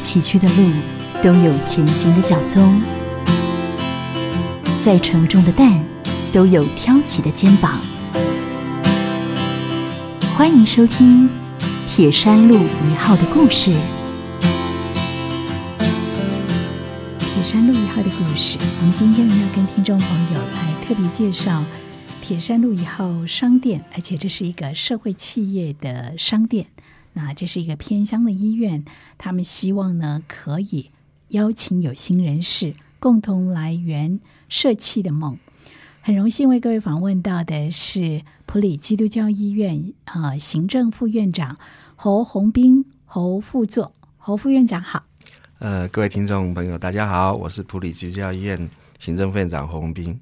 崎岖的路，都有前行的脚踪；再沉重的担，都有挑起的肩膀。欢迎收听《铁山路一号》的故事。铁山路一号的故事，我们今天要跟听众朋友来特别介绍铁山路一号商店，而且这是一个社会企业的商店。那这是一个偏乡的医院，他们希望呢可以邀请有心人士共同来圆社企的梦。很荣幸为各位访问到的是普里基督教医院啊行政副院长侯洪斌侯副座侯副院长好。呃，各位听众朋友，大家好，我是普里基督教医院行政副院长侯宏斌。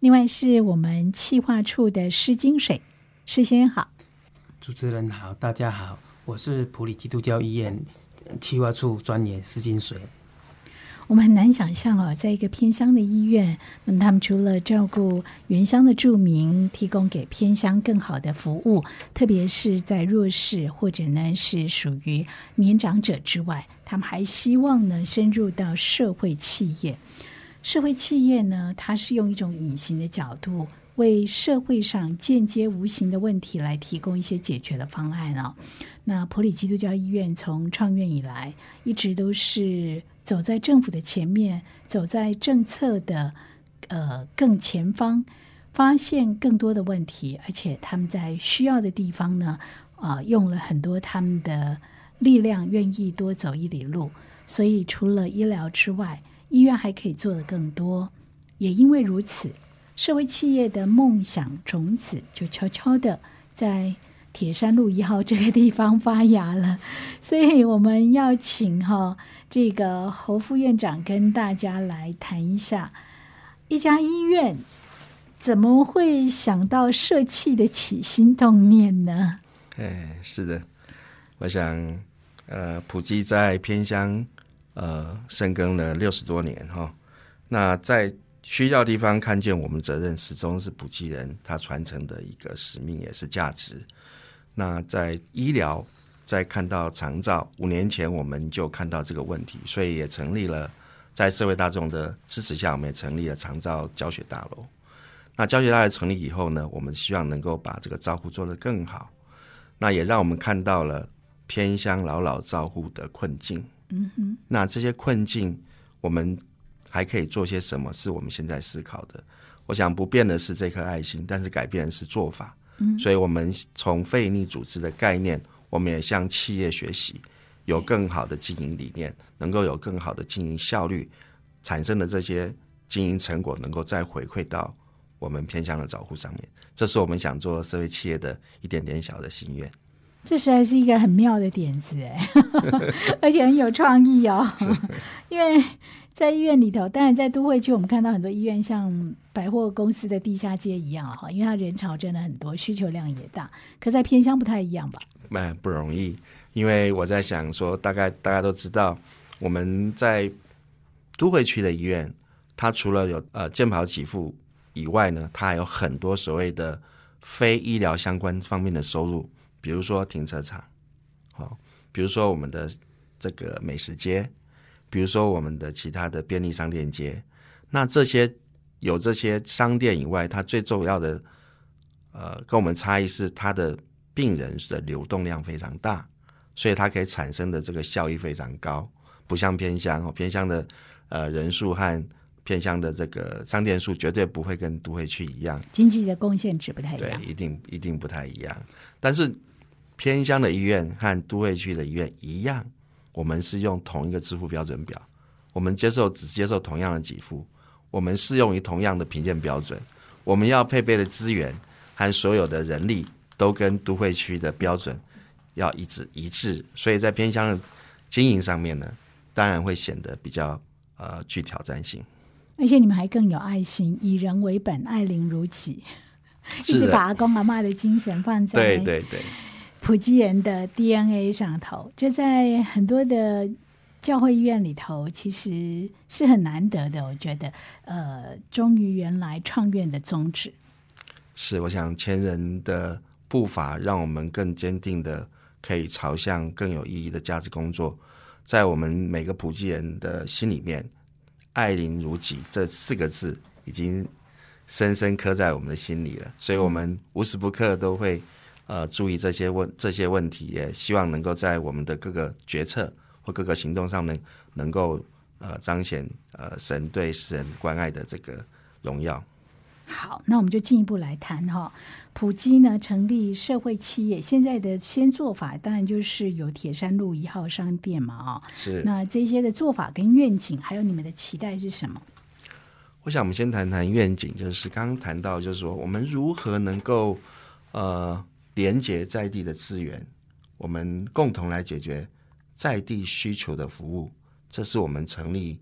另外是我们企划处的施金水施先生好。主持人好，大家好，我是普里基督教医院企划处专员施金水。我们很难想象哦，在一个偏乡的医院，那么他们除了照顾原乡的住民，提供给偏乡更好的服务，特别是在弱势或者呢是属于年长者之外，他们还希望呢深入到社会企业。社会企业呢，它是用一种隐形的角度。为社会上间接无形的问题来提供一些解决的方案哦。那普里基督教医院从创院以来，一直都是走在政府的前面，走在政策的呃更前方，发现更多的问题，而且他们在需要的地方呢，啊，用了很多他们的力量，愿意多走一里路。所以除了医疗之外，医院还可以做的更多。也因为如此。社会企业的梦想种子就悄悄的在铁山路一号这个地方发芽了，所以我们要请哈这个侯副院长跟大家来谈一下，一家医院怎么会想到社企的起心动念呢？哎，是的，我想，呃，普及在偏乡呃深耕了六十多年哈，那在。需要地方看见我们责任，始终是普济人他传承的一个使命，也是价值。那在医疗，在看到长照，五年前我们就看到这个问题，所以也成立了，在社会大众的支持下，我们也成立了长照教学大楼。那教学大楼成立以后呢，我们希望能够把这个照护做得更好。那也让我们看到了偏乡老老照护的困境。嗯哼，那这些困境，我们。还可以做些什么？是我们现在思考的。我想不变的是这颗爱心，但是改变的是做法。嗯，所以我们从非营利组织的概念，我们也向企业学习，有更好的经营理念，能够有更好的经营效率，产生的这些经营成果，能够再回馈到我们偏向的照护上面。这是我们想做社会企业的一点点小的心愿。这实在是一个很妙的点子，哎，而且很有创意哦，因为。在医院里头，当然在都会区，我们看到很多医院像百货公司的地下街一样哈，因为它人潮真的很多，需求量也大。可在偏乡不太一样吧？蛮不容易，因为我在想说，大概大家都知道，我们在都会区的医院，它除了有呃健保给付以外呢，它还有很多所谓的非医疗相关方面的收入，比如说停车场，好，比如说我们的这个美食街。比如说我们的其他的便利商店街，那这些有这些商店以外，它最重要的，呃，跟我们差异是它的病人的流动量非常大，所以它可以产生的这个效益非常高，不像偏乡哦，偏乡的呃人数和偏乡的这个商店数绝对不会跟都会区一样，经济的贡献值不太一样，对，一定一定不太一样。但是偏乡的医院和都会区的医院一样。我们是用同一个支付标准表，我们接受只接受同样的给付，我们适用于同样的评鉴标准，我们要配备的资源和所有的人力都跟都会区的标准要一致一致，所以在偏乡经营上面呢，当然会显得比较呃具挑战性。而且你们还更有爱心，以人为本，爱邻如己，一直把阿公阿妈的精神放在对对对。普吉人的 DNA 上头，这在很多的教会医院里头，其实是很难得的。我觉得，呃，忠于原来创院的宗旨，是我想前人的步伐，让我们更坚定的可以朝向更有意义的价值工作。在我们每个普济人的心里面，“爱邻如己”这四个字已经深深刻在我们的心里了。所以，我们无时不刻都会呃注意这些问这些问题，也希望能够在我们的各个决策或各个行动上面能够呃彰显呃神对世人关爱的这个荣耀。好，那我们就进一步来谈哈。普基呢成立社会企业，现在的先做法当然就是有铁山路一号商店嘛，哦，是。那这些的做法跟愿景，还有你们的期待是什么？我想我们先谈谈愿景，就是刚刚谈到，就是说我们如何能够呃连接在地的资源，我们共同来解决在地需求的服务，这是我们成立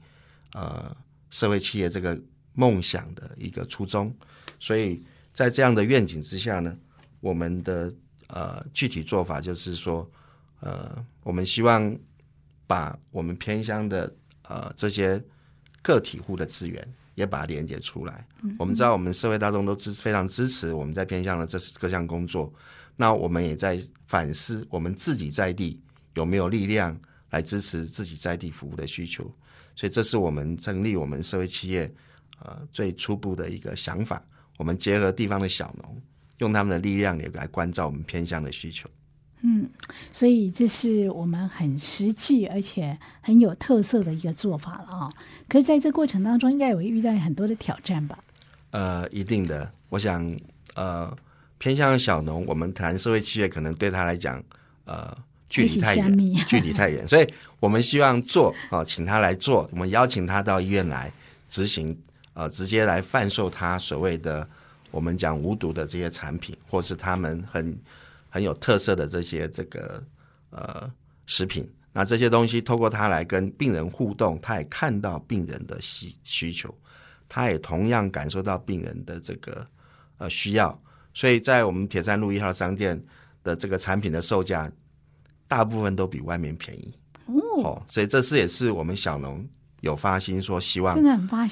呃社会企业这个。梦想的一个初衷，所以在这样的愿景之下呢，我们的呃具体做法就是说，呃，我们希望把我们偏乡的呃这些个体户的资源也把它连接出来。我们知道，我们社会大众都支非常支持我们在偏向的这各项工作，那我们也在反思我们自己在地有没有力量来支持自己在地服务的需求，所以这是我们成立我们社会企业。呃，最初步的一个想法，我们结合地方的小农，用他们的力量也来关照我们偏向的需求。嗯，所以这是我们很实际而且很有特色的一个做法了啊。可是，在这过程当中，应该也会遇到很多的挑战吧？呃，一定的。我想，呃，偏向小农，我们谈社会企业，可能对他来讲，呃，距离太远，距离太远，所以我们希望做啊，请他来做，我们邀请他到医院来执行。呃，直接来贩售他所谓的我们讲无毒的这些产品，或是他们很很有特色的这些这个呃食品。那这些东西透过他来跟病人互动，他也看到病人的需需求，他也同样感受到病人的这个呃需要。所以在我们铁山路一号商店的这个产品的售价，大部分都比外面便宜哦。所以这次也是我们小农。有发心说，希望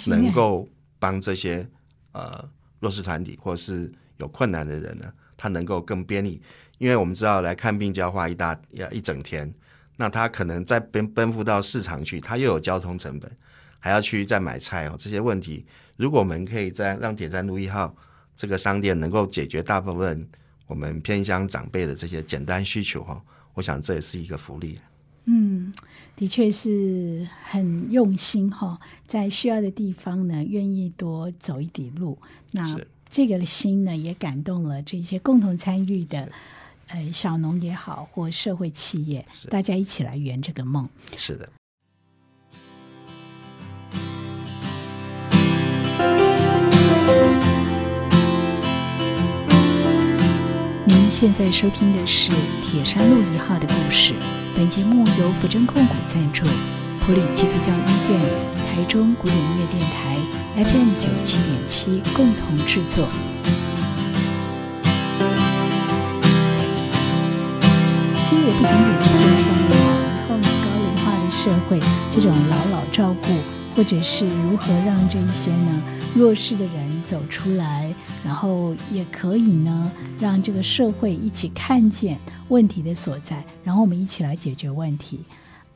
能够帮这些呃弱势团体或是有困难的人呢，他能够更便利。因为我们知道来看病就要花一大要一整天，那他可能再奔奔赴到市场去，他又有交通成本，还要去再买菜哦。这些问题，如果我们可以在让铁山路一号这个商店能够解决大部分我们偏乡长辈的这些简单需求哈，我想这也是一个福利。嗯，的确是很用心哈，在需要的地方呢，愿意多走一点路。那这个心呢，也感动了这些共同参与的呃小农也好，或社会企业，大家一起来圆这个梦。是的。您现在收听的是铁山路一号的故事。本节目由福珍控股赞助，普里基督教医院、台中古典音乐电台 FM 九七点七共同制作。不仅仅是偏乡的以后呢，高龄化的社会，这种老老照顾，或者是如何让这一些呢弱势的人走出来。然后也可以呢，让这个社会一起看见问题的所在，然后我们一起来解决问题。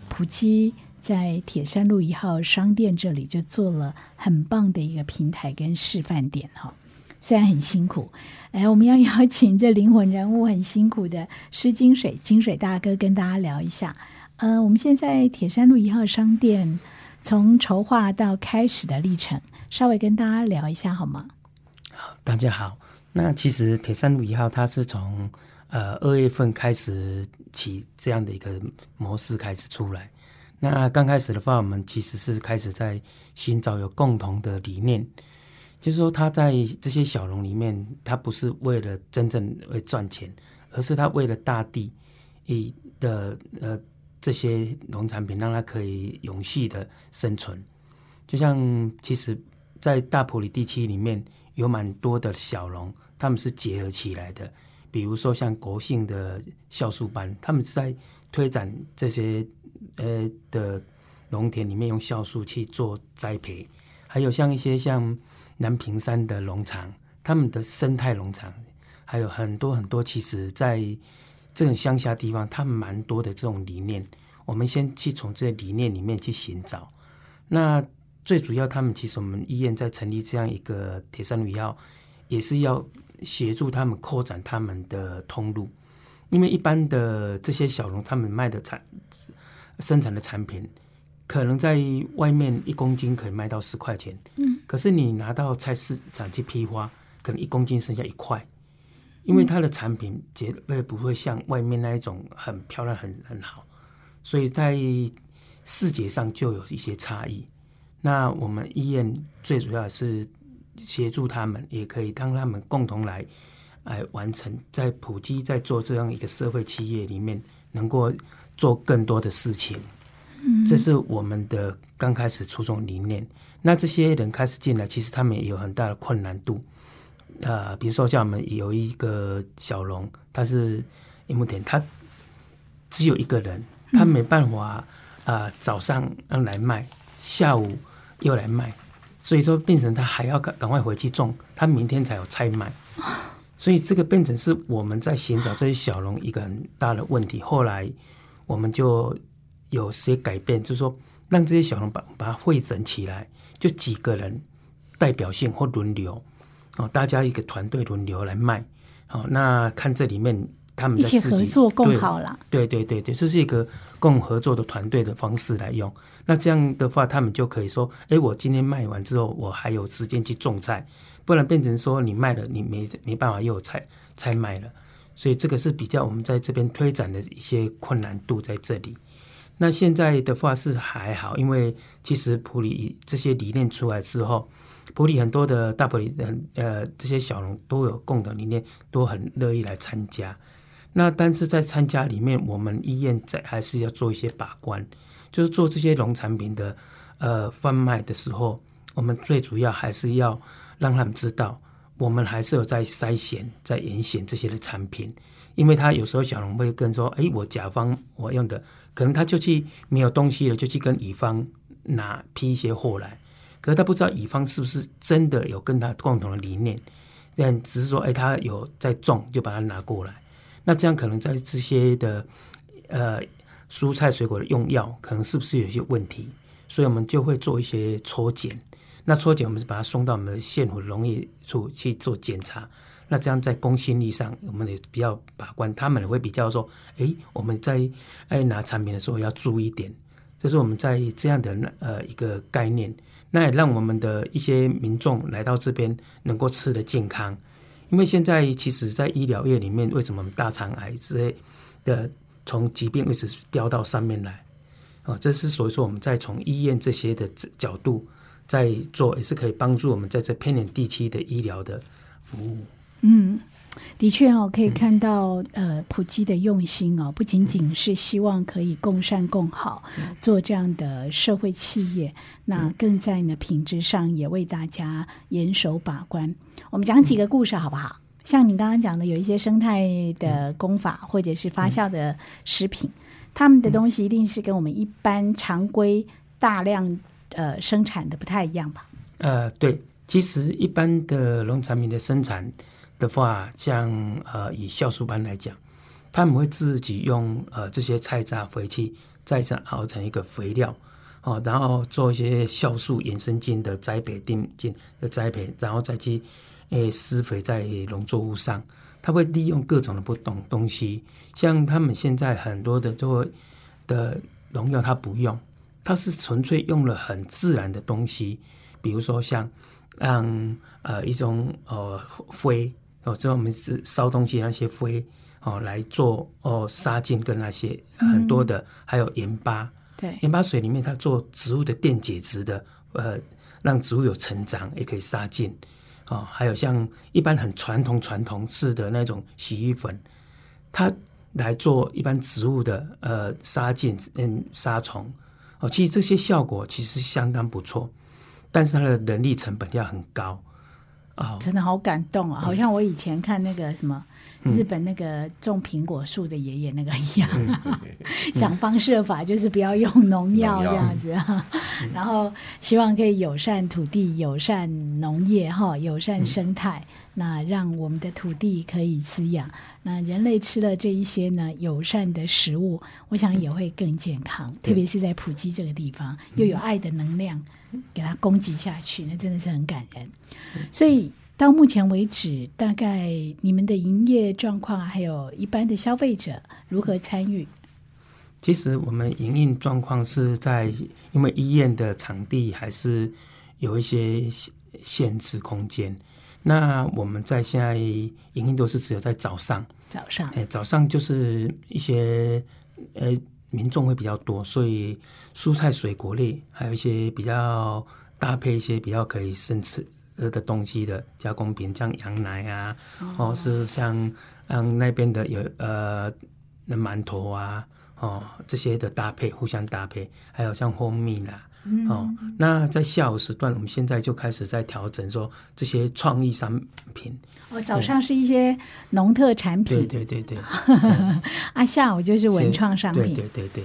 普基在铁山路一号商店这里就做了很棒的一个平台跟示范点哈，虽然很辛苦，哎，我们要邀请这灵魂人物很辛苦的施金水金水大哥跟大家聊一下。呃，我们现在铁山路一号商店从筹划到开始的历程，稍微跟大家聊一下好吗？大家好，那其实铁山路一号它是从呃二月份开始起这样的一个模式开始出来。那刚开始的话，我们其实是开始在寻找有共同的理念，就是说他在这些小农里面，他不是为了真正为赚钱，而是他为了大地一的呃这些农产品，让它可以永续的生存。就像其实，在大埔里地区里面。有蛮多的小农，他们是结合起来的。比如说像国信的酵素班，他们在推展这些呃的农田里面用酵素去做栽培。还有像一些像南屏山的农场，他们的生态农场，还有很多很多。其实，在这种乡下地方，他们蛮多的这种理念。我们先去从这些理念里面去寻找。那最主要，他们其实我们医院在成立这样一个铁三鱼药，也是要协助他们扩展他们的通路。因为一般的这些小农，他们卖的产生产的产品，可能在外面一公斤可以卖到十块钱，嗯，可是你拿到菜市场去批发，可能一公斤剩下一块，因为它的产品绝对不会像外面那一种很漂亮、很很好，所以在视觉上就有一些差异。那我们医院最主要是协助他们，也可以当他们共同来。来完成，在普及，在做这样一个社会企业里面，能够做更多的事情，这是我们的刚开始初衷理念。那这些人开始进来，其实他们也有很大的困难度。呃，比如说像我们有一个小龙，他是一亩田，他只有一个人，他没办法啊，早上来卖，下午又来卖，所以说变成他还要赶赶快回去种，他明天才有菜卖。所以这个变成是我们在寻找这些小龙一个很大的问题。后来我们就有些改变，就是说让这些小农把把它汇整起来，就几个人代表性或轮流哦，大家一个团队轮流来卖。好，那看这里面他们一起合作更好了。对对对对，这是一个共合作的团队的方式来用。那这样的话，他们就可以说：哎，我今天卖完之后，我还有时间去种菜。不然变成说你卖了，你没没办法又有菜才卖了，所以这个是比较我们在这边推展的一些困难度在这里。那现在的话是还好，因为其实普里这些理念出来之后，普里很多的大普里人呃这些小农都有共同理念，都很乐意来参加。那但是在参加里面，我们医院在还是要做一些把关，就是做这些农产品的呃贩卖的时候，我们最主要还是要。让他们知道，我们还是有在筛选、在严选这些的产品，因为他有时候小农会跟说：“哎，我甲方我用的，可能他就去没有东西了，就去跟乙方拿批一些货来，可是他不知道乙方是不是真的有跟他共同的理念，但只是说，哎，他有在种，就把它拿过来。那这样可能在这些的呃蔬菜水果的用药，可能是不是有些问题？所以我们就会做一些抽检。那抽检，我们是把它送到我们的县府农业处去做检查。那这样在公信力上，我们也比较把关。他们也会比较说：“哎，我们在哎拿产品的时候要注意点。”这是我们在这样的呃一个概念。那也让我们的一些民众来到这边能够吃的健康。因为现在其实，在医疗业里面，为什么大肠癌之类的从疾病一直飙到上面来？啊，这是所以说我们在从医院这些的角度。在做也是可以帮助我们在这偏远地区的医疗的服务。嗯，的确哦，可以看到呃普及的用心哦，不仅仅是希望可以共善共好，做这样的社会企业，那更在呢品质上也为大家严守把关。我们讲几个故事好不好？像你刚刚讲的，有一些生态的功法或者是发酵的食品，他们的东西一定是跟我们一般常规大量。呃，生产的不太一样吧？呃，对，其实一般的农产品的生产的话，像呃以酵素班来讲，他们会自己用呃这些菜渣回去再生熬成一个肥料哦，然后做一些酵素衍生菌的栽培、定菌的栽培，然后再去诶施肥在农作物上。他会利用各种的不同东西，像他们现在很多的做的农药，他不用。它是纯粹用了很自然的东西，比如说像让呃一种呃灰哦，就我们是烧东西那些灰哦来做哦杀菌跟那些很多的，还有盐巴，对，盐巴水里面它做植物的电解质的，呃，让植物有成长也可以杀菌哦，还有像一般很传统传统式的那种洗衣粉，它来做一般植物的呃杀菌嗯杀虫。哦，其实这些效果其实相当不错，但是它的人力成本要很高啊！真的好感动啊，好像我以前看那个什么日本那个种苹果树的爷爷那个一样，想方设法就是不要用农药这样子，然后希望可以友善土地、友善农业哈、友善生态，那让我们的土地可以滋养。那人类吃了这一些呢友善的食物，我想也会更健康。特别是在普吉这个地方，又有爱的能量给他攻击下去，那真的是很感人。所以到目前为止，大概你们的营业状况，还有一般的消费者如何参与？其实我们营运状况是在，因为医院的场地还是有一些限限制空间。那我们在现在营运都是只有在早上，早上，哎，早上就是一些呃民众会比较多，所以蔬菜水果类，还有一些比较搭配一些比较可以生吃的东西的加工品，像羊奶啊，或是像像那边的有呃那馒头啊。哦，这些的搭配互相搭配，还有像蜂蜜啦，哦，那在下午时段，我们现在就开始在调整，说这些创意商品。哦，早上是一些农特产品，对对对对，啊，下午就是文创商品，对对对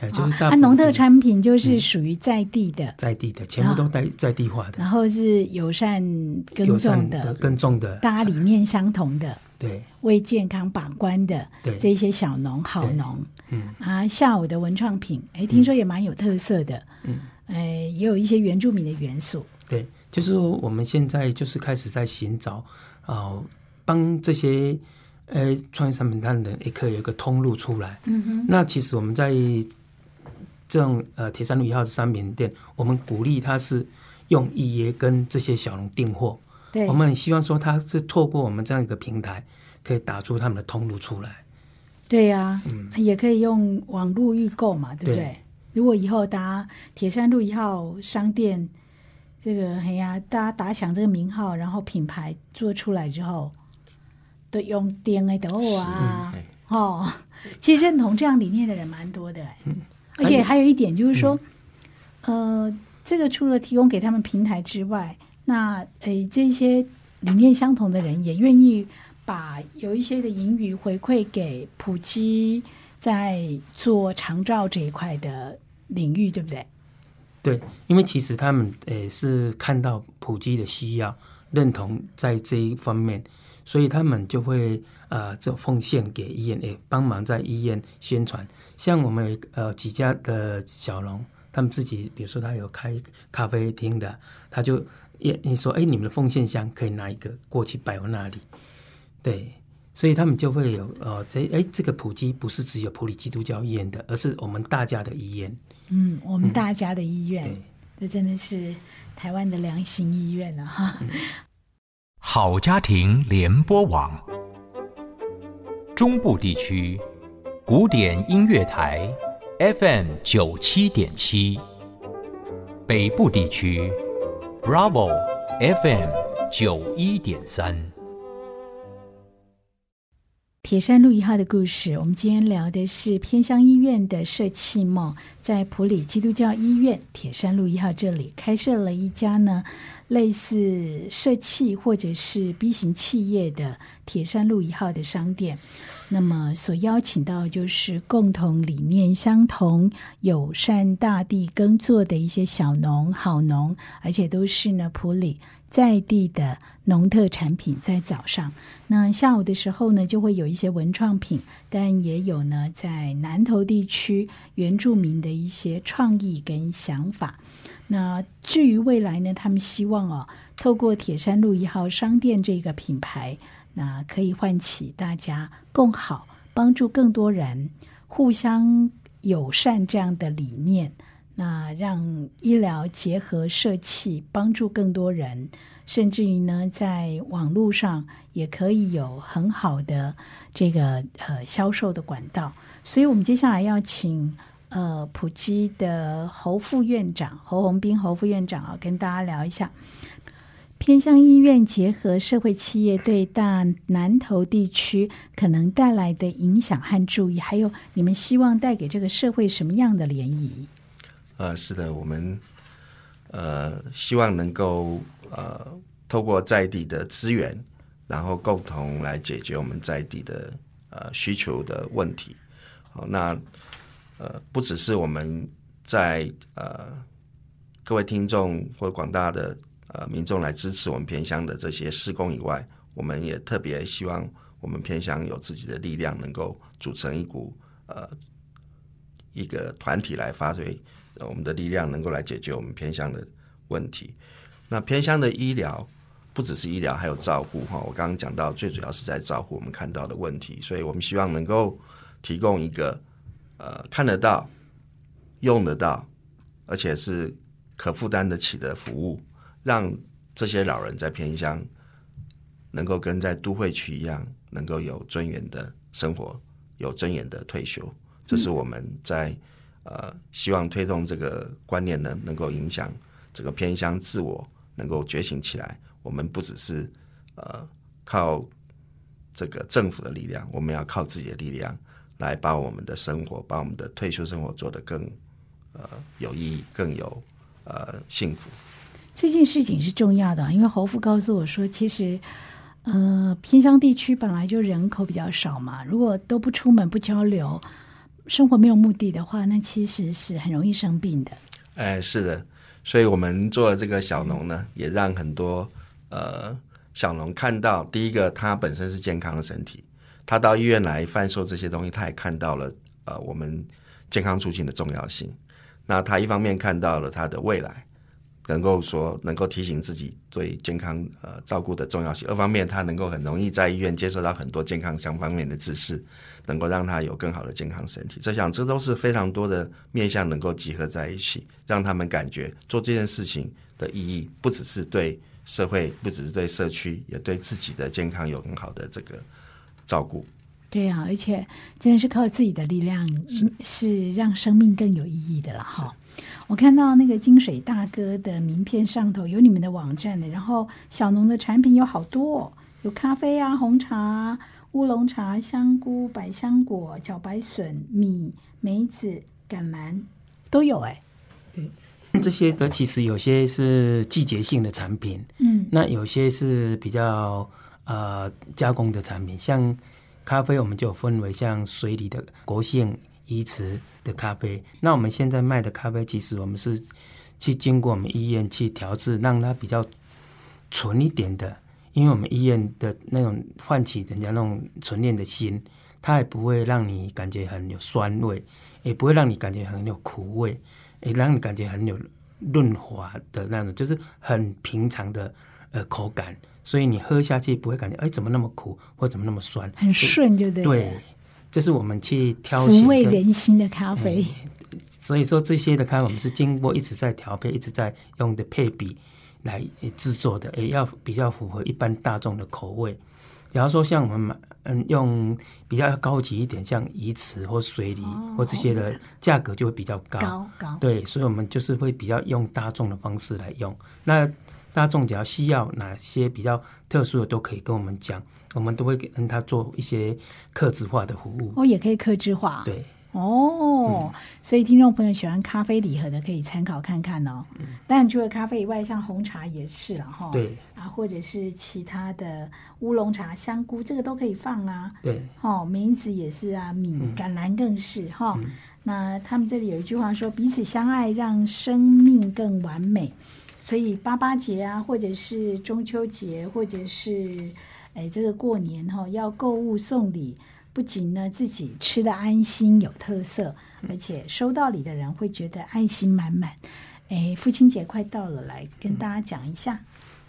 对，就是啊，农特产品就是属于在地的，在地的，全部都在在地化的，然后是友善耕种的，耕种的，大家理念相同的。对，为健康把关的对。这些小农好农，嗯啊，下午的文创品，哎，听说也蛮有特色的，嗯，哎，也有一些原住民的元素。对，就是我们现在就是开始在寻找啊，帮这些呃创业商品摊的人也可以有一个通路出来。嗯哼，那其实我们在这种呃铁山路一号的商品店，我们鼓励他是用预约跟这些小农订货。对我们很希望说，他是透过我们这样一个平台，可以打出他们的通路出来。对呀，嗯，也可以用网络预购嘛，对不对？如果以后打铁山路一号商店，这个哎呀，大家打响这个名号，然后品牌做出来之后，都用电的都啊，哦，其实认同这样理念的人蛮多的，嗯，而且还有一点就是说，呃，这个除了提供给他们平台之外。那诶，这些理念相同的人也愿意把有一些的盈余回馈给普基，在做长照这一块的领域，对不对？对，因为其实他们诶是看到普基的需要，认同在这一方面，所以他们就会呃，这奉献给医院，诶，帮忙在医院宣传。像我们呃几家的小龙，他们自己，比如说他有开咖啡厅的，他就。也你说，哎，你们的奉献箱可以拿一个过去摆我那里，对，所以他们就会有，呃，这，哎，这个普及不是只有普里基督教医院的，而是我们大家的医院。嗯，我们大家的医院，这真的是台湾的良心医院了哈。好家庭联播网，中部地区古典音乐台 FM 九七点七，北部地区。Bravo FM 九一点三，铁山路一号的故事。我们今天聊的是偏乡医院的社企梦，在普里基督教医院铁山路一号这里开设了一家呢，类似社企或者是 B 型企业的铁山路一号的商店。那么，所邀请到就是共同理念相同、友善大地耕作的一些小农、好农，而且都是呢普里在地的农特产品。在早上，那下午的时候呢，就会有一些文创品，当然也有呢在南投地区原住民的一些创意跟想法。那至于未来呢，他们希望哦，透过铁山路一号商店这个品牌。那可以唤起大家共好，帮助更多人，互相友善这样的理念。那让医疗结合社企，帮助更多人，甚至于呢，在网络上也可以有很好的这个呃销售的管道。所以，我们接下来要请呃普基的侯副院长侯洪斌侯副院长啊，跟大家聊一下。偏向医院结合社会企业对大南投地区可能带来的影响和注意，还有你们希望带给这个社会什么样的涟漪？呃，是的，我们呃希望能够呃透过在地的资源，然后共同来解决我们在地的呃需求的问题。好，那呃不只是我们在呃各位听众或广大的。呃，民众来支持我们偏乡的这些施工以外，我们也特别希望我们偏乡有自己的力量，能够组成一股呃一个团体来发挥我们的力量，能够来解决我们偏乡的问题。那偏乡的医疗不只是医疗，还有照顾哈。我刚刚讲到，最主要是在照顾我们看到的问题，所以我们希望能够提供一个呃看得到、用得到，而且是可负担得起的服务，让这些老人在偏乡能够跟在都会区一样，能够有尊严的生活，有尊严的退休。这是我们在呃希望推动这个观念呢，能够影响这个偏乡自我。能够觉醒起来，我们不只是呃靠这个政府的力量，我们要靠自己的力量来把我们的生活，把我们的退休生活做得更呃有意义、更有呃幸福。这件事情是重要的，因为侯父告诉我说，其实呃偏乡地区本来就人口比较少嘛，如果都不出门、不交流，生活没有目的的话，那其实是很容易生病的。哎，是的。所以我们做了这个小农呢，也让很多呃小农看到，第一个他本身是健康的身体，他到医院来贩售这些东西，他也看到了呃我们健康出行的重要性。那他一方面看到了他的未来，能够说能够提醒自己对健康呃照顾的重要性；二方面他能够很容易在医院接受到很多健康相方面的知识。能够让他有更好的健康身体，这想这都是非常多的面向能够集合在一起，让他们感觉做这件事情的意义，不只是对社会，不只是对社区，也对自己的健康有很好的这个照顾。对啊，而且真的是靠自己的力量，是让生命更有意义的了哈。我看到那个金水大哥的名片上头有你们的网站的，然后小农的产品有好多，哦有咖啡啊，红茶。乌龙茶、香菇、百香果、茭白笋、米、梅子、橄榄都有哎。对，这些的其实有些是季节性的产品，嗯，那有些是比较呃加工的产品，像咖啡我们就分为像水里的国性鱼池的咖啡。那我们现在卖的咖啡，其实我们是去经过我们医院去调制，让它比较纯一点的。因为我们医院的那种唤起人家那种纯练的心，它也不会让你感觉很有酸味，也不会让你感觉很有苦味，也让你感觉很有润滑的那种，就是很平常的呃口感。所以你喝下去不会感觉哎怎么那么苦或怎么那么酸，很顺就对。对，这是我们去挑抚慰人心的咖啡。所以说这些的咖啡我们是经过一直在调配，一直在用的配比。来制作的，也要比较符合一般大众的口味。假如说像我们买，嗯，用比较高级一点，像鱼池或水梨或这些的价格就会比较高。高高。对，所以我们就是会比较用大众的方式来用。那大众只要需要哪些比较特殊的，都可以跟我们讲，我们都会跟他做一些克制化的服务。哦，也可以克制化。对。哦，所以听众朋友喜欢咖啡礼盒的可以参考看看哦。当然，除了咖啡以外，像红茶也是了哈。对啊，或者是其他的乌龙茶、香菇，这个都可以放啊。对，哦，梅子也是啊，米、橄榄更是哈。那他们这里有一句话说：“彼此相爱，让生命更完美。”所以八八节啊，或者是中秋节，或者是哎这个过年哈，要购物送礼。不仅呢自己吃的安心有特色，而且收到礼的人会觉得爱心满满。哎，父亲节快到了，来跟大家讲一下。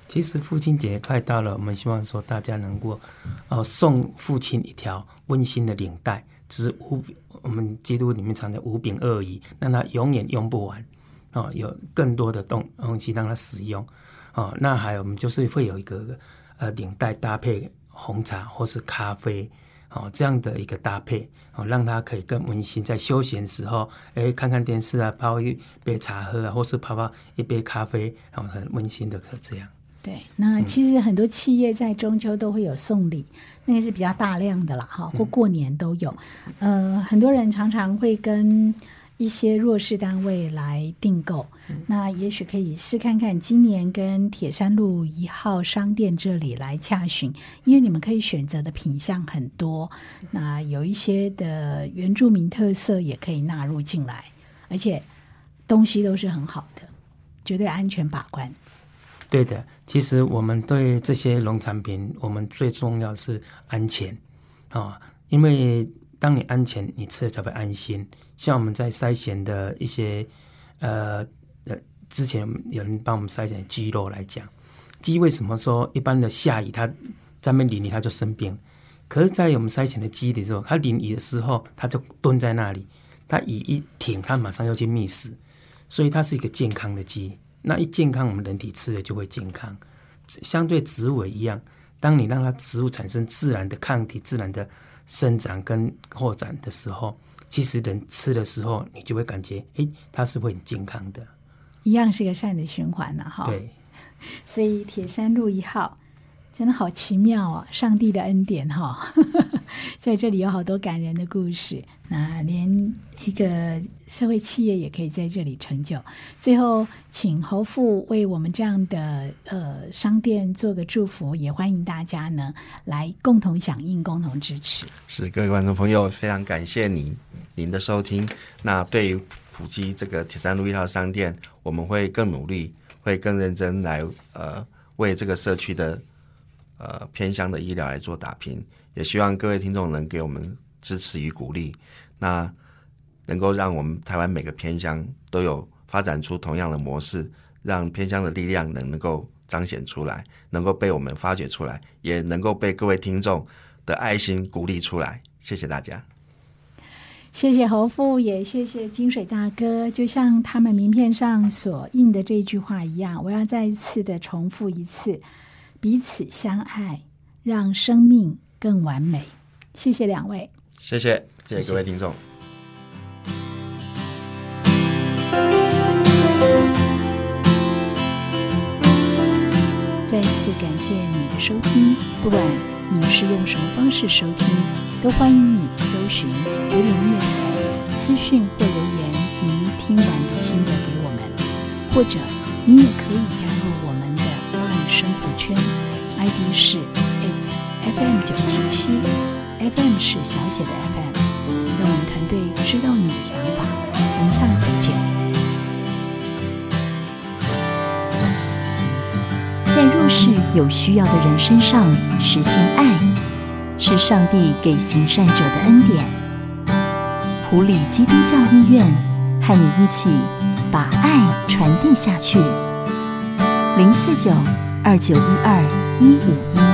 其实父亲节快到了，我们希望说大家能够呃送父亲一条温馨的领带，就是五我们基督里面藏的五饼二鱼，让他永远用不完哦，有更多的东东西让它使用哦。那还有我们就是会有一个呃领带搭配红茶或是咖啡。哦，这样的一个搭配哦，让他可以更温馨，在休闲时候，哎，看看电视啊，泡一杯茶喝啊，或是泡泡一杯咖啡，然后很温馨的可这样。对，那其实很多企业在中秋都会有送礼，那个是比较大量的啦，哈，或过年都有。呃，很多人常常会跟。一些弱势单位来订购，那也许可以试看看今年跟铁山路一号商店这里来洽询，因为你们可以选择的品项很多，那有一些的原住民特色也可以纳入进来，而且东西都是很好的，绝对安全把关。对的，其实我们对这些农产品，我们最重要是安全。啊，因为当你安全，你吃了才会安心。像我们在筛选的一些呃呃，之前有人帮我们筛选鸡肉来讲，鸡为什么说一般的下雨它在那淋雨它就生病？可是，在我们筛选的鸡的时候，它淋雨的时候，它就蹲在那里，它雨一停，它马上要去觅食，所以它是一个健康的鸡。那一健康，我们人体吃的就会健康，相对植物一样。当你让它植物产生自然的抗体、自然的生长跟扩展的时候，其实人吃的时候，你就会感觉，哎，它是会很健康的。一样是个善的循环呢，哈。对。所以铁山路一号。真的好奇妙哦，上帝的恩典哈，在这里有好多感人的故事。那连一个社会企业也可以在这里成就。最后，请侯父为我们这样的呃商店做个祝福，也欢迎大家呢来共同响应、共同支持。是各位观众朋友，非常感谢您您的收听。那对于普及这个铁山路一号商店，我们会更努力，会更认真来呃为这个社区的。呃，偏乡的医疗来做打拼，也希望各位听众能给我们支持与鼓励，那能够让我们台湾每个偏乡都有发展出同样的模式，让偏乡的力量能能够彰显出来，能够被我们发掘出来，也能够被各位听众的爱心鼓励出来。谢谢大家，谢谢侯父，也谢谢金水大哥。就像他们名片上所印的这句话一样，我要再一次的重复一次。彼此相爱，让生命更完美。谢谢两位，谢谢谢谢各位听众。再次感谢你的收听，不管你是用什么方式收听，都欢迎你搜寻古典音乐台私讯或留言，您听完的心得给我们，或者你也可以加入生活圈。ID 是 it FM 九七七，FM 是小写的 FM，让我们团队知道你的想法。我们下次见。在弱势有需要的人身上实现爱，是上帝给行善者的恩典。普里基督教医院和你一起把爱传递下去。零四九。二九一二一五一。